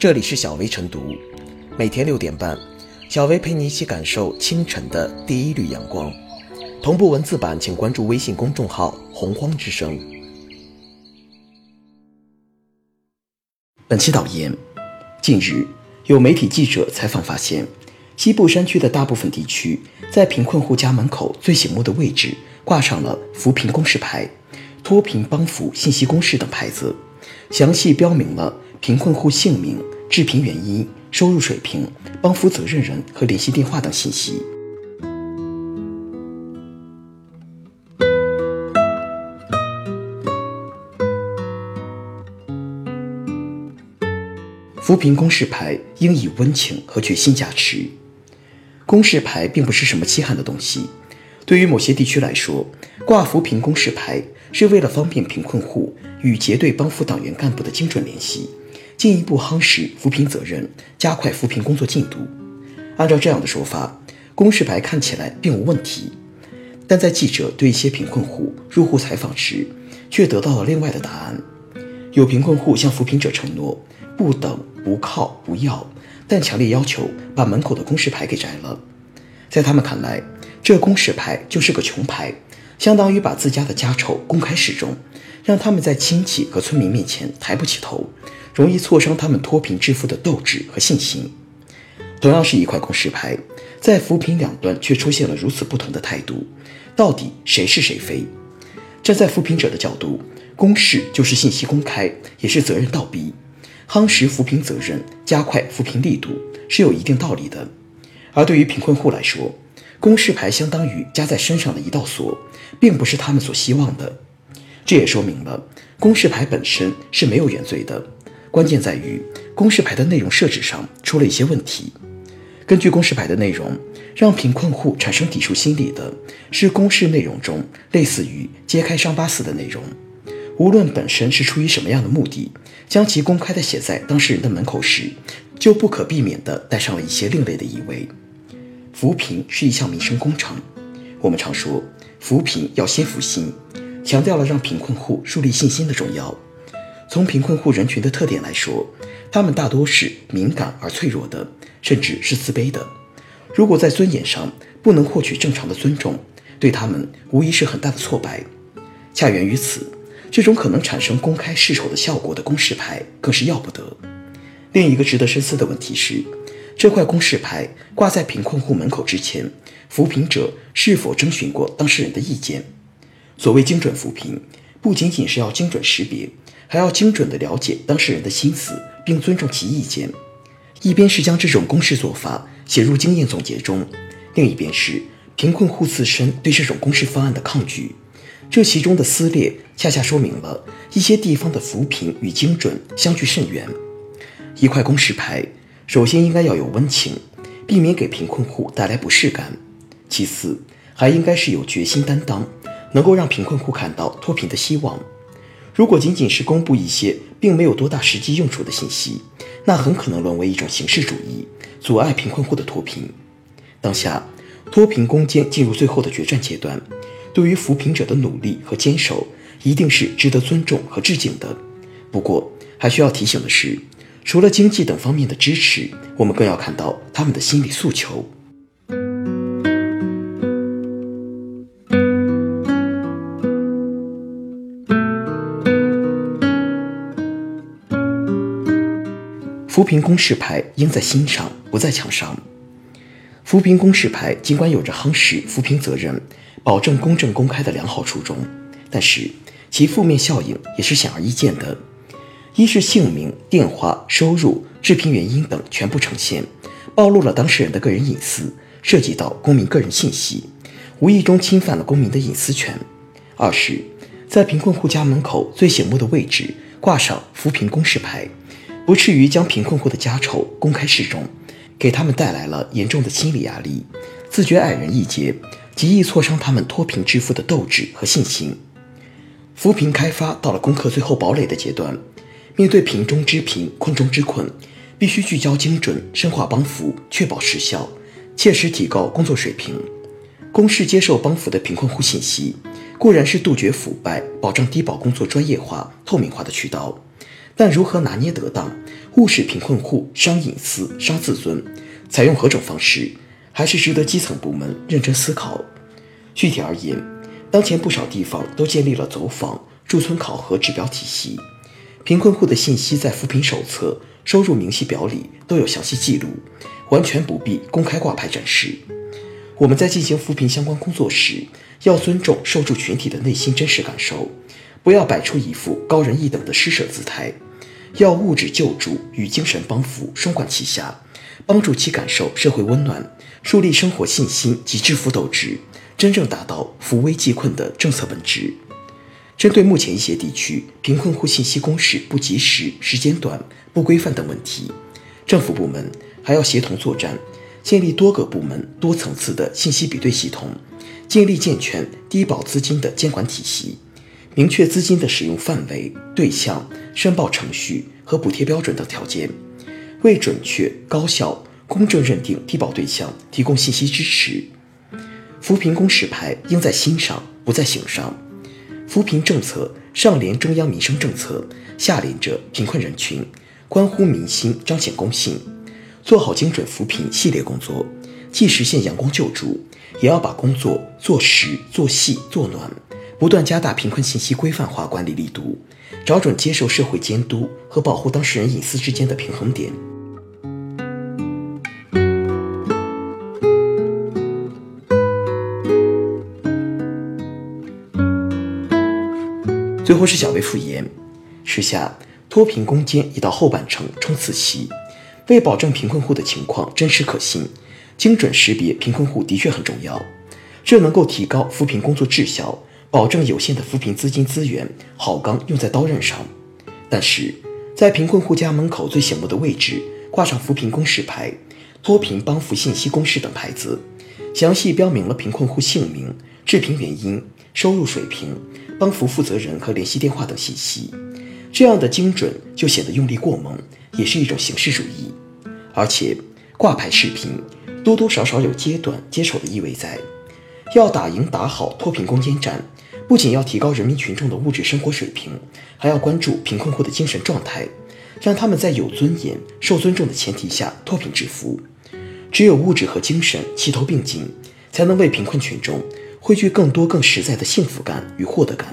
这里是小薇晨读，每天六点半，小薇陪你一起感受清晨的第一缕阳光。同步文字版，请关注微信公众号“洪荒之声”。本期导言：近日，有媒体记者采访发现，西部山区的大部分地区，在贫困户家门口最醒目的位置挂上了扶贫公示牌、脱贫帮扶信息公示等牌子，详细标明了贫困户姓名、致贫原因、收入水平、帮扶责任人和联系电话等信息。扶贫公示牌应以温情和决心加持。公示牌并不是什么稀罕的东西，对于某些地区来说，挂扶贫公示牌是为了方便贫困户与结对帮扶党员干部的精准联系，进一步夯实扶贫责任，加快扶贫工作进度。按照这样的说法，公示牌看起来并无问题。但在记者对一些贫困户入户采访时，却得到了另外的答案。有贫困户向扶贫者承诺。不等不靠不要，但强烈要求把门口的公示牌给摘了。在他们看来，这公示牌就是个穷牌，相当于把自家的家丑公开示众，让他们在亲戚和村民面前抬不起头，容易挫伤他们脱贫致富的斗志和信心。同样是一块公示牌，在扶贫两端却出现了如此不同的态度，到底谁是谁非？站在扶贫者的角度，公示就是信息公开，也是责任倒逼。夯实扶贫责任，加快扶贫力度是有一定道理的。而对于贫困户来说，公示牌相当于加在身上的一道锁，并不是他们所希望的。这也说明了公示牌本身是没有原罪的，关键在于公示牌的内容设置上出了一些问题。根据公示牌的内容，让贫困户产生抵触心理的是公示内容中类似于揭开伤疤似的内容。无论本身是出于什么样的目的，将其公开的写在当事人的门口时，就不可避免的带上了一些另类的意味。扶贫是一项民生工程，我们常说扶贫要先扶心，强调了让贫困户树立信心的重要。从贫困户人群的特点来说，他们大多是敏感而脆弱的，甚至是自卑的。如果在尊严上不能获取正常的尊重，对他们无疑是很大的挫败。恰源于此。这种可能产生公开示丑的效果的公示牌更是要不得。另一个值得深思的问题是，这块公示牌挂在贫困户门口之前，扶贫者是否征询过当事人的意见？所谓精准扶贫，不仅仅是要精准识别，还要精准地了解当事人的心思，并尊重其意见。一边是将这种公示做法写入经验总结中，另一边是贫困户自身对这种公示方案的抗拒。这其中的撕裂，恰恰说明了一些地方的扶贫与精准相距甚远。一块公示牌，首先应该要有温情，避免给贫困户带来不适感；其次，还应该是有决心担当，能够让贫困户看到脱贫的希望。如果仅仅是公布一些并没有多大实际用处的信息，那很可能沦为一种形式主义，阻碍贫困户的脱贫。当下，脱贫攻坚进入最后的决战阶段。对于扶贫者的努力和坚守，一定是值得尊重和致敬的。不过，还需要提醒的是，除了经济等方面的支持，我们更要看到他们的心理诉求。扶贫公示牌应在心上，不在墙上。扶贫公示牌尽管有着夯实扶贫责任。保证公正公开的良好初衷，但是其负面效应也是显而易见的。一是姓名、电话、收入、致贫原因等全部呈现，暴露了当事人的个人隐私，涉及到公民个人信息，无意中侵犯了公民的隐私权。二是，在贫困户家门口最醒目的位置挂上扶贫公示牌，不至于将贫困户的家丑公开示众，给他们带来了严重的心理压力，自觉矮人一截。极易挫伤他们脱贫致富的斗志和信心。扶贫开发到了攻克最后堡垒的阶段，面对贫中之贫、困中之困，必须聚焦精准、深化帮扶，确保实效，切实提高工作水平。公示接受帮扶的贫困户信息，固然是杜绝腐败、保障低保工作专业化、透明化的渠道，但如何拿捏得当，勿使贫困户伤隐私、伤自尊，采用何种方式，还是值得基层部门认真思考。具体而言，当前不少地方都建立了走访、驻村考核指标体系，贫困户的信息在扶贫手册、收入明细表里都有详细记录，完全不必公开挂牌展示。我们在进行扶贫相关工作时，要尊重受助群体的内心真实感受，不要摆出一副高人一等的施舍姿态，要物质救助与精神帮扶双管齐下，帮助其感受社会温暖，树立生活信心及致富斗志，真正达到扶危济困的政策本质。针对目前一些地区贫困户信息公示不及时、时间短、不规范等问题，政府部门还要协同作战，建立多个部门多层次的信息比对系统。建立健全低保资金的监管体系，明确资金的使用范围、对象、申报程序和补贴标准等条件，为准确、高效、公正认定低保对象提供信息支持。扶贫公示牌应在心上，不在形上。扶贫政策上联中央民生政策，下连着贫困人群，关乎民心，彰显公信。做好精准扶贫系列工作，既实现阳光救助。也要把工作做实、做细、做暖，不断加大贫困信息规范化管理力度，找准接受社会监督和保护当事人隐私之间的平衡点。最后是小微复言，时下脱贫攻坚已到后半程冲刺期，为保证贫困户的情况真实可信。精准识别贫困户的确很重要，这能够提高扶贫工作质效，保证有限的扶贫资金资源好钢用在刀刃上。但是，在贫困户家门口最醒目的位置挂上扶贫公示牌、脱贫帮扶信息公示等牌子，详细标明了贫困户姓名、致贫原因、收入水平、帮扶负责人和联系电话等信息，这样的精准就显得用力过猛，也是一种形式主义。而且，挂牌视频。多多少少有揭短揭丑的意味在，要打赢打好脱贫攻坚战，不仅要提高人民群众的物质生活水平，还要关注贫困户的精神状态，让他们在有尊严、受尊重的前提下脱贫致富。只有物质和精神齐头并进，才能为贫困群众汇聚更多更实在的幸福感与获得感。